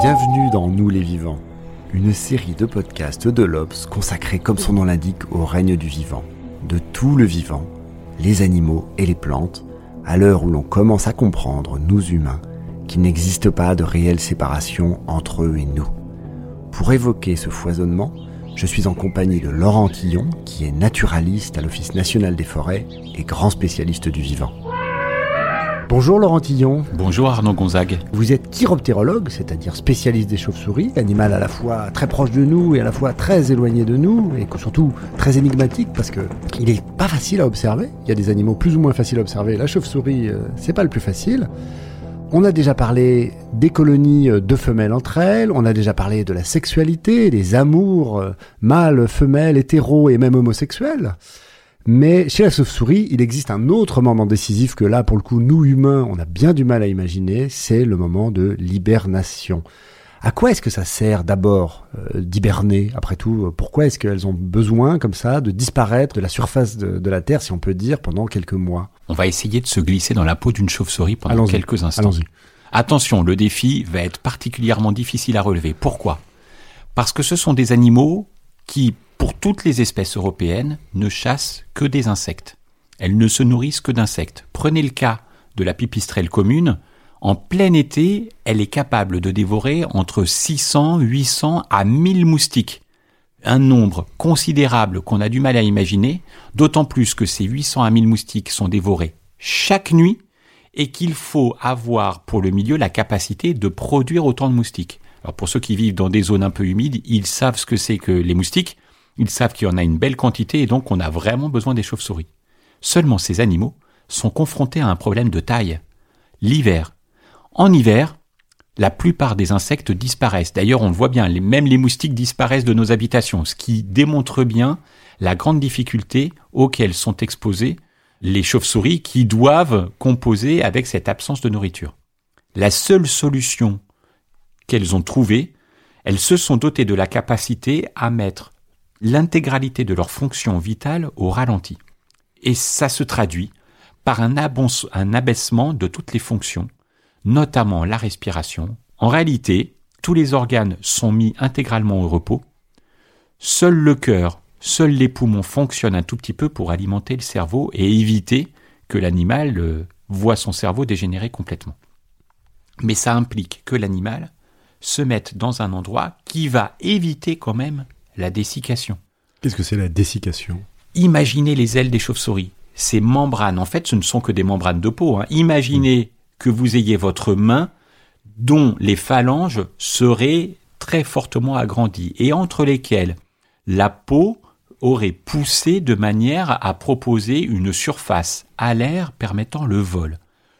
Bienvenue dans Nous les vivants, une série de podcasts de l'Obs consacrée comme son nom l'indique au règne du vivant, de tout le vivant, les animaux et les plantes, à l'heure où l'on commence à comprendre, nous humains, qu'il n'existe pas de réelle séparation entre eux et nous. Pour évoquer ce foisonnement, je suis en compagnie de Laurent Tillon, qui est naturaliste à l'Office national des forêts et grand spécialiste du vivant. Bonjour Laurent Tillon. Bonjour Arnaud Gonzague. Vous êtes chiroptérologue, c'est-à-dire spécialiste des chauves-souris, animal à la fois très proche de nous et à la fois très éloigné de nous, et surtout très énigmatique parce que il est pas facile à observer. Il y a des animaux plus ou moins faciles à observer. La chauve-souris, euh, c'est pas le plus facile. On a déjà parlé des colonies euh, de femelles entre elles, on a déjà parlé de la sexualité, des amours euh, mâles, femelles, hétéros et même homosexuels. Mais chez la chauve-souris, il existe un autre moment décisif que là, pour le coup, nous humains, on a bien du mal à imaginer, c'est le moment de l'hibernation. À quoi est-ce que ça sert d'abord euh, d'hiberner Après tout, pourquoi est-ce qu'elles ont besoin comme ça de disparaître de la surface de, de la Terre, si on peut dire, pendant quelques mois? On va essayer de se glisser dans la peau d'une chauve-souris pendant quelques instants. Allons-y. Attention, le défi va être particulièrement difficile à relever. Pourquoi? Parce que ce sont des animaux qui, pour toutes les espèces européennes, ne chassent que des insectes. Elles ne se nourrissent que d'insectes. Prenez le cas de la pipistrelle commune. En plein été, elle est capable de dévorer entre 600, 800 à 1000 moustiques. Un nombre considérable qu'on a du mal à imaginer, d'autant plus que ces 800 à 1000 moustiques sont dévorés chaque nuit et qu'il faut avoir pour le milieu la capacité de produire autant de moustiques. Alors pour ceux qui vivent dans des zones un peu humides, ils savent ce que c'est que les moustiques, ils savent qu'il y en a une belle quantité et donc on a vraiment besoin des chauves-souris. Seulement ces animaux sont confrontés à un problème de taille. L'hiver. En hiver, la plupart des insectes disparaissent. D'ailleurs, on le voit bien, même les moustiques disparaissent de nos habitations, ce qui démontre bien la grande difficulté auxquelles sont exposées les chauves-souris qui doivent composer avec cette absence de nourriture. La seule solution qu'elles ont trouvée, elles se sont dotées de la capacité à mettre l'intégralité de leurs fonctions vitales au ralenti. Et ça se traduit par un, abaissement de toutes les fonctions, notamment la respiration. En réalité, tous les organes sont mis intégralement au repos. Seul le cœur, seuls les poumons fonctionnent un tout petit peu pour alimenter le cerveau et éviter que l'animal euh, voit son cerveau dégénérer complètement. Mais ça implique que l'animal se mette dans un endroit qui va éviter quand même la dessiccation. Qu'est-ce que c'est la dessiccation? Imaginez les ailes des chauves-souris. Ces membranes, en fait, ce ne sont que des membranes de peau. hein. Imaginez que vous ayez votre main dont les phalanges seraient très fortement agrandies et entre lesquelles la peau aurait poussé de manière à proposer une surface à l'air permettant le vol.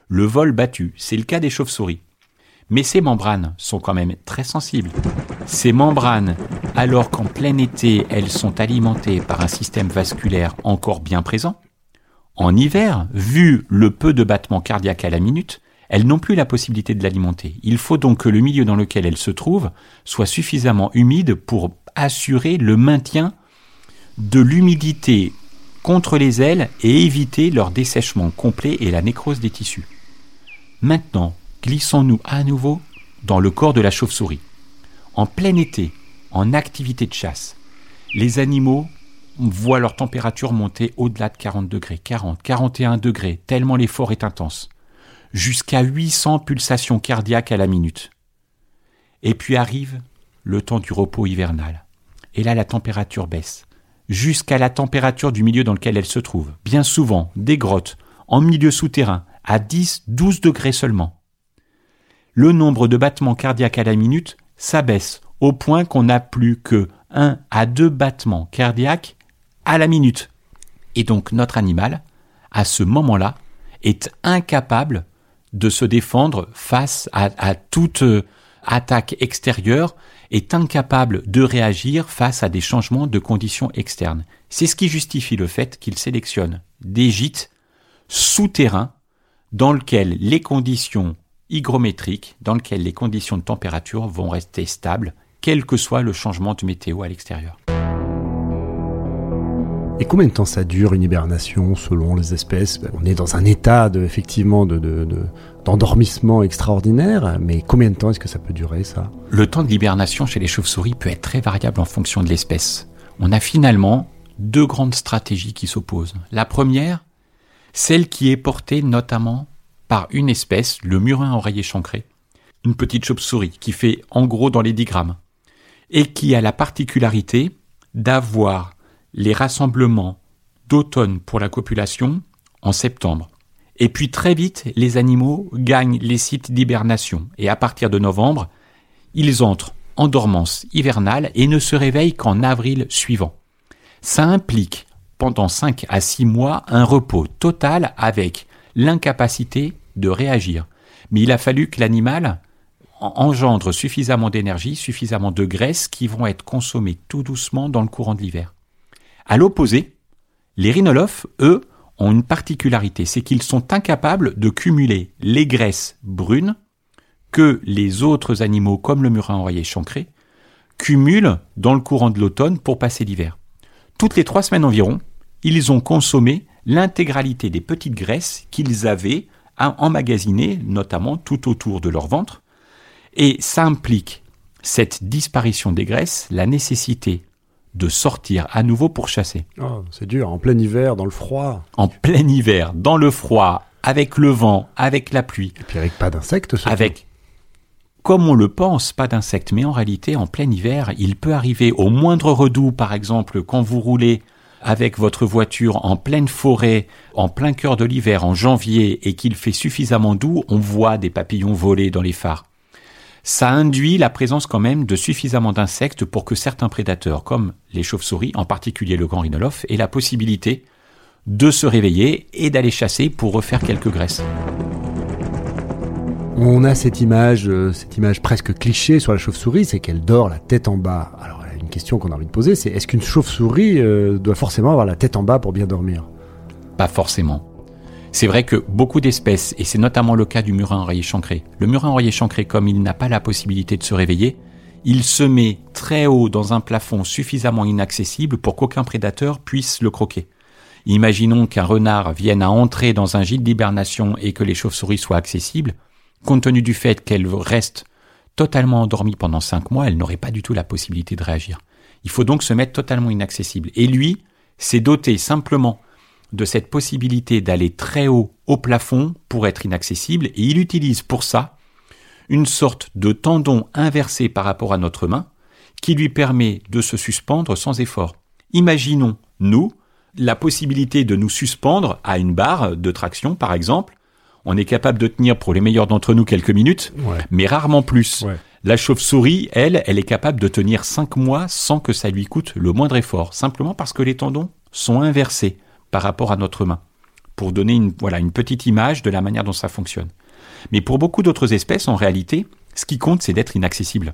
Le vol battu, c'est le cas des chauves-souris. Mais ces membranes sont quand même très sensibles. Ces membranes, alors qu'en plein été, elles sont alimentées par un système vasculaire encore bien présent, en hiver, vu le peu de battements cardiaques à la minute, elles n'ont plus la possibilité de l'alimenter. Il faut donc que le milieu dans lequel elles se trouvent soit suffisamment humide pour assurer le maintien de l'humidité contre les ailes et éviter leur dessèchement complet et la nécrose des tissus. Maintenant, glissons-nous à nouveau dans le corps de la chauve-souris. En plein été, en activité de chasse, les animaux voient leur température monter au-delà de 40 degrés, 40, 41 degrés, tellement l'effort est intense, jusqu'à 800 pulsations cardiaques à la minute. Et puis arrive le temps du repos hivernal. Et là, la température baisse, jusqu'à la température du milieu dans lequel elle se trouve. Bien souvent, des grottes, en milieu souterrain, à 10, 12 degrés seulement. Le nombre de battements cardiaques à la minute s'abaisse au point qu'on n'a plus que 1 à 2 battements cardiaques à la minute. Et donc notre animal, à ce moment-là, est incapable de se défendre face à, toute euh, attaque extérieure, est incapable de réagir face à des changements de conditions externes. C'est ce qui justifie le fait qu'il sélectionne des gîtes souterrains dans lesquels les conditions hygrométriques, dans lesquelles les conditions de température vont rester stables, quel que soit le changement de météo à l'extérieur. Et combien de temps ça dure une hibernation selon les espèces? On est dans un état de, effectivement d'endormissement extraordinaire, mais combien de temps est-ce que ça peut durer ça? Le temps de l'hibernation chez les chauves-souris peut être très variable en fonction de l'espèce. On a finalement deux grandes stratégies qui s'opposent. La première, celle qui est portée notamment par une espèce, le murin oreiller chancré, une petite chauve-souris qui fait en gros dans les 10 grammes, et qui a la particularité d'avoir les rassemblements d'automne pour la copulation en septembre. Et puis très vite, les animaux gagnent les sites d'hibernation et à partir de novembre, ils entrent en dormance hivernale et ne se réveillent qu'en avril suivant. Ça implique pendant 5 à 6 mois un repos total avec l'incapacité de réagir. Mais il a fallu que l'animal engendre suffisamment d'énergie, suffisamment de graisse qui vont être consommées tout doucement dans le courant de l'hiver. À l'opposé, les rhinolophes, eux, ont une particularité, c'est qu'ils sont incapables de cumuler les graisses brunes que les autres animaux, comme le murin enrayé chancré, cumulent dans le courant de l'automne pour passer l'hiver. Toutes les trois semaines environ, ils ont consommé l'intégralité des petites graisses qu'ils avaient emmagasinées, notamment tout autour de leur ventre, et ça implique cette disparition des graisses, la nécessité de sortir à nouveau pour chasser. Oh, c'est dur, en plein hiver, dans le froid. En plein hiver, dans le froid, avec le vent, avec la pluie. Et puis avec pas d'insectes, Avec, comme on le pense, pas d'insectes. Mais en réalité, en plein hiver, il peut arriver au moindre redout, par exemple, quand vous roulez avec votre voiture en pleine forêt, en plein cœur de l'hiver, en janvier, et qu'il fait suffisamment doux, on voit des papillons voler dans les phares ça induit la présence quand même de suffisamment d'insectes pour que certains prédateurs, comme les chauves-souris, en particulier le grand rhinolophe, aient la possibilité de se réveiller et d'aller chasser pour refaire quelques graisses. On a cette image, euh, cette image presque cliché sur la chauve-souris, c'est qu'elle dort la tête en bas. Question qu'on a envie de poser, c'est est-ce qu'une chauve-souris euh, doit forcément avoir la tête en bas pour bien dormir? Pas forcément. C'est vrai que beaucoup d'espèces, et c'est notamment le cas du murin oreiller chancré, le murin oreiller chancré, comme il n'a pas la possibilité de se réveiller, il se met très haut dans un plafond suffisamment inaccessible pour qu'aucun prédateur puisse le croquer. Imaginons qu'un renard vienne à entrer dans un gîte d'hibernation et que les chauves-souris soient accessibles. Compte tenu du fait qu'elles restent totalement endormies pendant cinq mois, elle n'aurait pas du tout la possibilité de réagir. Il faut donc se mettre totalement inaccessible. Et lui, s'est doté simplement de cette possibilité d'aller très haut au plafond pour être inaccessible et il utilise pour ça une sorte de tendon inversé par rapport à notre main qui lui permet de se suspendre sans effort. Imaginons, nous, la possibilité de nous suspendre à une barre de traction, par exemple. On est capable de tenir pour les meilleurs d'entre nous quelques minutes, mais rarement plus. La chauve-souris, elle, elle est capable de tenir cinq mois sans que ça lui coûte le moindre effort, simplement parce que les tendons sont inversés par rapport à notre main, pour donner une, voilà, une petite image de la manière dont ça fonctionne. Mais pour beaucoup d'autres espèces, en réalité, ce qui compte, c'est d'être inaccessible.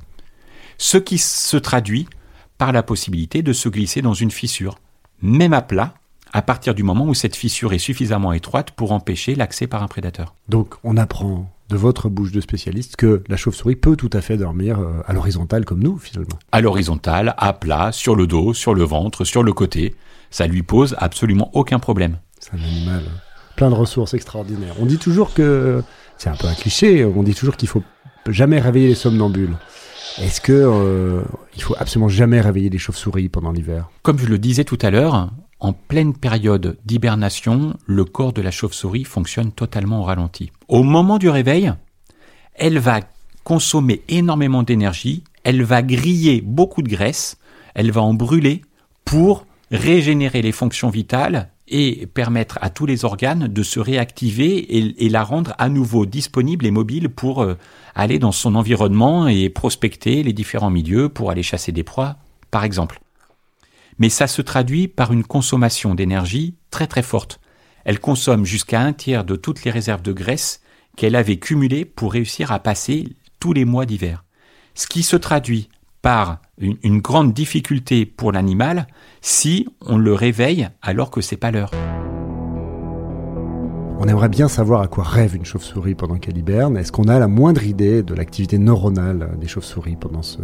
Ce qui se traduit par la possibilité de se glisser dans une fissure, même à plat, à partir du moment où cette fissure est suffisamment étroite pour empêcher l'accès par un prédateur. Donc on apprend de votre bouche de spécialiste que la chauve-souris peut tout à fait dormir euh, à l'horizontale comme nous finalement. À l'horizontale, à plat, sur le dos, sur le ventre, sur le côté ça lui pose absolument aucun problème. C'est un animal hein. plein de ressources extraordinaires. On dit toujours que, c'est un peu un cliché, on dit toujours qu'il faut jamais réveiller les somnambules. Est-ce que euh, il faut absolument jamais réveiller les chauves-souris pendant l'hiver? Comme je le disais tout à l'heure, en pleine période d'hibernation, le corps de la chauve-souris fonctionne totalement au ralenti. Au moment du réveil, elle va consommer énormément d'énergie, elle va griller beaucoup de graisse, elle va en brûler pour régénérer les fonctions vitales et permettre à tous les organes de se réactiver et, la rendre à nouveau disponible et mobile pour euh, aller dans son environnement et prospecter les différents milieux pour aller chasser des proies, par exemple. Mais ça se traduit par une consommation d'énergie très très forte. Elle consomme jusqu'à un tiers de toutes les réserves de graisse qu'elle avait cumulées pour réussir à passer tous les mois d'hiver. Ce qui se traduit par une, grande difficulté pour l'animal si on le réveille alors que c'est pas l'heure. On aimerait bien savoir à quoi rêve une chauve-souris pendant qu'elle hiberne. Est-ce qu'on a la moindre idée de l'activité neuronale des chauves-souris pendant ce,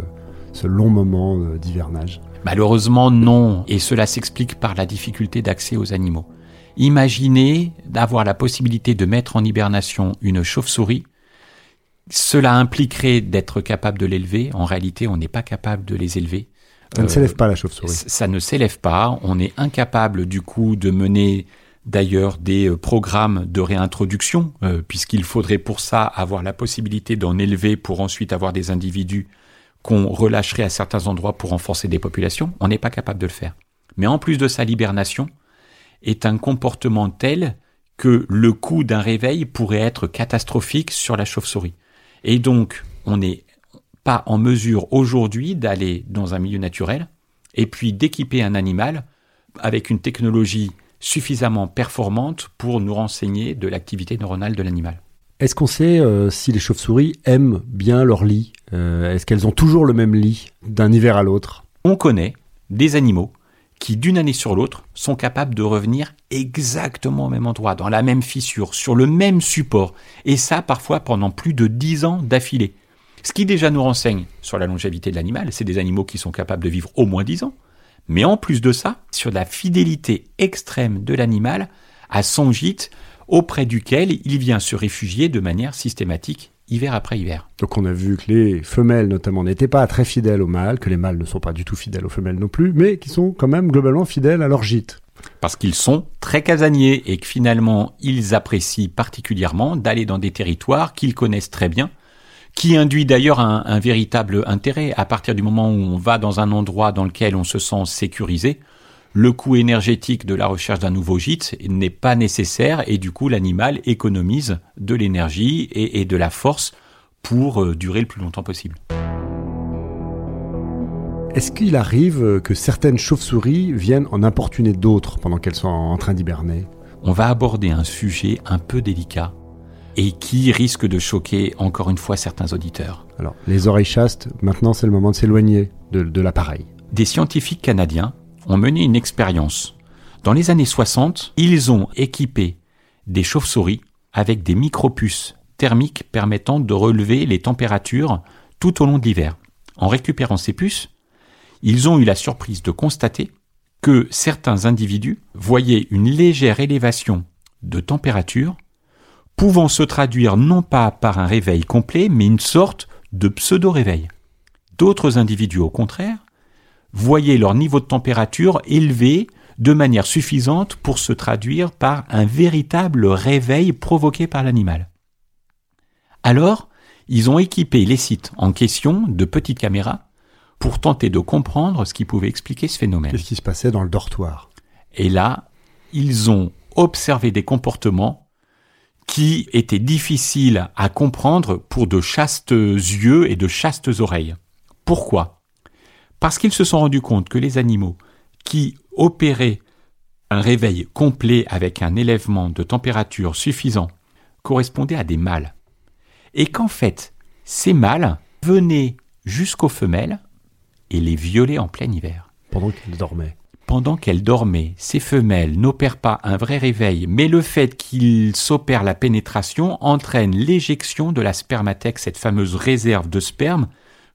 ce long moment euh, d'hivernage? Malheureusement non, et cela s'explique par la difficulté d'accès aux animaux. Imaginez d'avoir la possibilité de mettre en hibernation une chauve-souris. Cela impliquerait d'être capable de l'élever. En réalité, on n'est pas capable de les élever. Ça ne Euh, s'élève pas la chauve-souris. Ça ne s'élève pas. On est incapable du coup de mener d'ailleurs des euh, programmes de réintroduction, euh, puisqu'il faudrait pour ça avoir la possibilité d'en élever pour ensuite avoir des individus qu'on relâcherait à certains endroits pour renforcer des populations. On n'est pas capable de le faire. Mais en plus de ça, l'hibernation est un comportement tel que le coût d'un réveil pourrait être catastrophique sur la chauve-souris. Et donc, on n'est pas en mesure aujourd'hui d'aller dans un milieu naturel et puis d'équiper un animal avec une technologie suffisamment performante pour nous renseigner de l'activité neuronale de l'animal. Est-ce qu'on sait euh, si les chauves-souris aiment bien leur lit Euh, Est-ce qu'elles ont toujours le même lit d'un hiver à l'autre? On connaît des animaux qui, d'une année sur l'autre, sont capables de revenir exactement au même endroit, dans la même fissure, sur le même support, et ça parfois pendant plus de dix ans d'affilée. Ce qui déjà nous renseigne sur la longévité de l'animal, c'est des animaux qui sont capables de vivre au moins dix ans, mais en plus de ça, sur la fidélité extrême de l'animal à son gîte, auprès duquel il vient se réfugier de manière systématique, hiver après hiver. Donc on a vu que les femelles notamment n'étaient pas très fidèles aux mâles, que les mâles ne sont pas du tout fidèles aux femelles non plus, mais qui sont quand même globalement fidèles à leur gîte. parce qu'ils sont très casaniers et que finalement ils apprécient particulièrement d'aller dans des territoires qu'ils connaissent très bien, qui induit d'ailleurs un, un véritable intérêt. À partir du moment où on va dans un endroit dans lequel on se sent sécurisé, le coût énergétique de la recherche d'un nouveau gîte n'est pas nécessaire et du coup l'animal économise de l'énergie et, et de la force pour euh, durer le plus longtemps possible. Est-ce qu'il arrive que certaines chauves-souris viennent en importuner d'autres pendant qu'elles sont en train d'hiberner? On va aborder un sujet un peu délicat et qui risque de choquer encore une fois certains auditeurs. Alors, les oreilles chastes, maintenant c'est le moment de s'éloigner de, de l'appareil. Des scientifiques canadiens ont mené une expérience. Dans les années 60, ils ont équipé des chauves-souris avec des micropuces thermiques permettant de relever les températures tout au long de l'hiver. En récupérant ces puces, ils ont eu la surprise de constater que certains individus voyaient une légère élévation de température pouvant se traduire non pas par un réveil complet, mais une sorte de pseudo-réveil. D'autres individus, au contraire, voyaient leur niveau de température élevé de manière suffisante pour se traduire par un véritable réveil provoqué par l'animal. Alors, ils ont équipé les sites en question de petites caméras pour tenter de comprendre ce qui pouvait expliquer ce phénomène. Qu'est-ce qui se passait dans le dortoir? Et là, ils ont observé des comportements qui étaient difficiles à comprendre pour de chastes yeux et de chastes oreilles. Pourquoi? Parce qu'ils se sont rendus compte que les animaux qui opéraient un réveil complet avec un élèvement de température suffisant correspondaient à des mâles. Et qu'en fait, ces mâles venaient jusqu'aux femelles et les violaient en plein hiver pendant qu'elles dormaient pendant qu'elles dormaient, ces femelles n'opèrent pas un vrai réveil, mais le fait qu'il s'opère la pénétration entraîne l'éjection de la spermathèque, cette fameuse réserve de sperme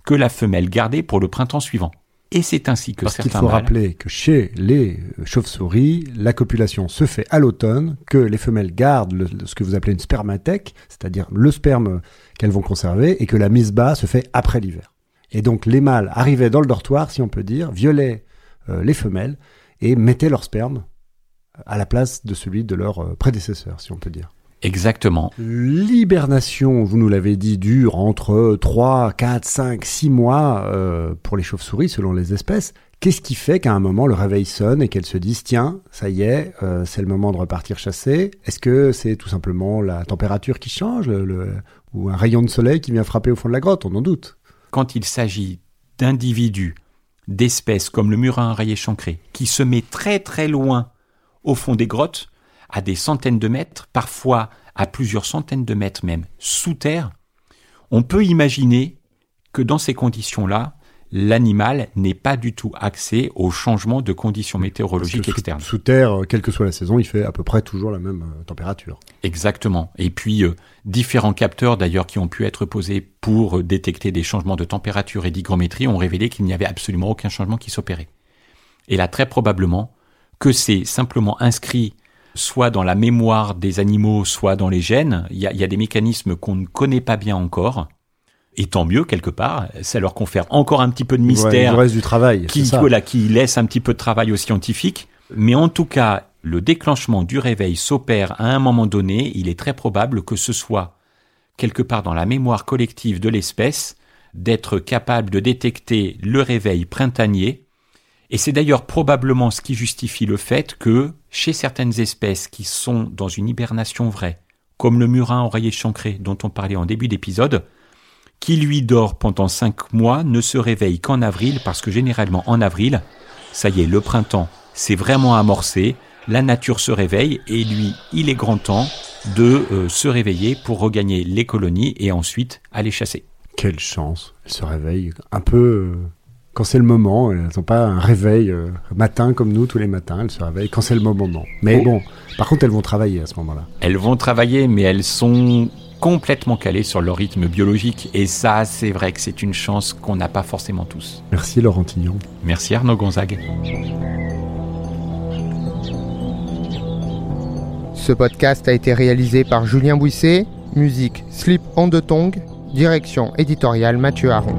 que la femelle gardait pour le printemps suivant. Et c'est ainsi que Parce qu'il certains faut mâles... rappeler que chez les chauves-souris, la copulation se fait à l'automne, que les femelles gardent le- ce que vous appelez une spermathèque, c'est-à-dire le sperme qu'elles vont conserver, et que la mise bas se fait après l'hiver. Et donc les mâles arrivaient dans le dortoir, si on peut dire, violaient euh, les femelles et mettaient leur sperme à la place de celui de leur euh, prédécesseur, si on peut dire. Exactement. L'hibernation, vous nous l'avez dit, dure entre 3, 4, 5, 6 mois euh, pour les chauves-souris selon les espèces. Qu'est-ce qui fait qu'à un moment le réveil sonne et qu'elles se disent tiens, ça y est, euh, c'est le moment de repartir chasser? Est-ce que c'est tout simplement la température qui change le- le- ou un rayon de soleil qui vient frapper au fond de la grotte? On en doute. Quand il s'agit d'individus d'espèces comme le murin rayé chancré, qui se met très très loin au fond des grottes, à des centaines de mètres, parfois à plusieurs centaines de mètres même, sous terre, on peut imaginer que dans ces conditions-là, l'animal n'est pas du tout axé au changement de conditions météorologiques externes. Sous, terre, quelle que soit la saison, il fait à peu près toujours la même euh, température. Exactement. Et puis, euh, différents capteurs d'ailleurs qui ont pu être posés pour euh, détecter des changements de température et d'hygrométrie ont révélé qu'il n'y avait absolument aucun changement qui s'opérait. Et là, très probablement que c'est simplement inscrit soit dans la mémoire des animaux, soit dans les gènes. Il y a, des mécanismes qu'on ne connaît pas bien encore. Et tant mieux quelque part, ça leur confère encore un petit peu de mystère. reste du travail. Qui, voilà, qui laisse un petit peu de travail aux scientifiques. Mais en tout cas, le déclenchement du réveil s'opère à un moment donné. Il est très probable que ce soit quelque part dans la mémoire collective de l'espèce d'être capable de détecter le réveil printanier et c'est d'ailleurs probablement ce qui justifie le fait que, chez certaines espèces qui sont dans une hibernation vraie, comme le murin oreiller chancré dont on parlait en début d'épisode, qui lui dort pendant cinq mois ne se réveille qu'en avril parce que généralement en avril, ça y est, le printemps s'est vraiment amorcé, la nature se réveille et lui, il est grand temps de euh, se réveiller pour regagner les colonies et ensuite aller chasser. Quelle chance, elle se réveille un peu euh, quand c'est le moment. Elles n'ont pas un réveil euh, matin comme nous tous les matins. Elles se réveillent quand c'est le moment. Mais bon, par contre, elles vont travailler à ce moment-là. Elles vont travailler, mais elles sont complètement calées sur leur rythme biologique. Et ça, c'est vrai que c'est une chance qu'on n'a pas forcément tous. Merci Laurent Tillon. Merci Arnaud Gonzague. Ce podcast a été réalisé par Julien Bouisset, musique Slip en de Tongue, direction éditoriale Mathieu Aron.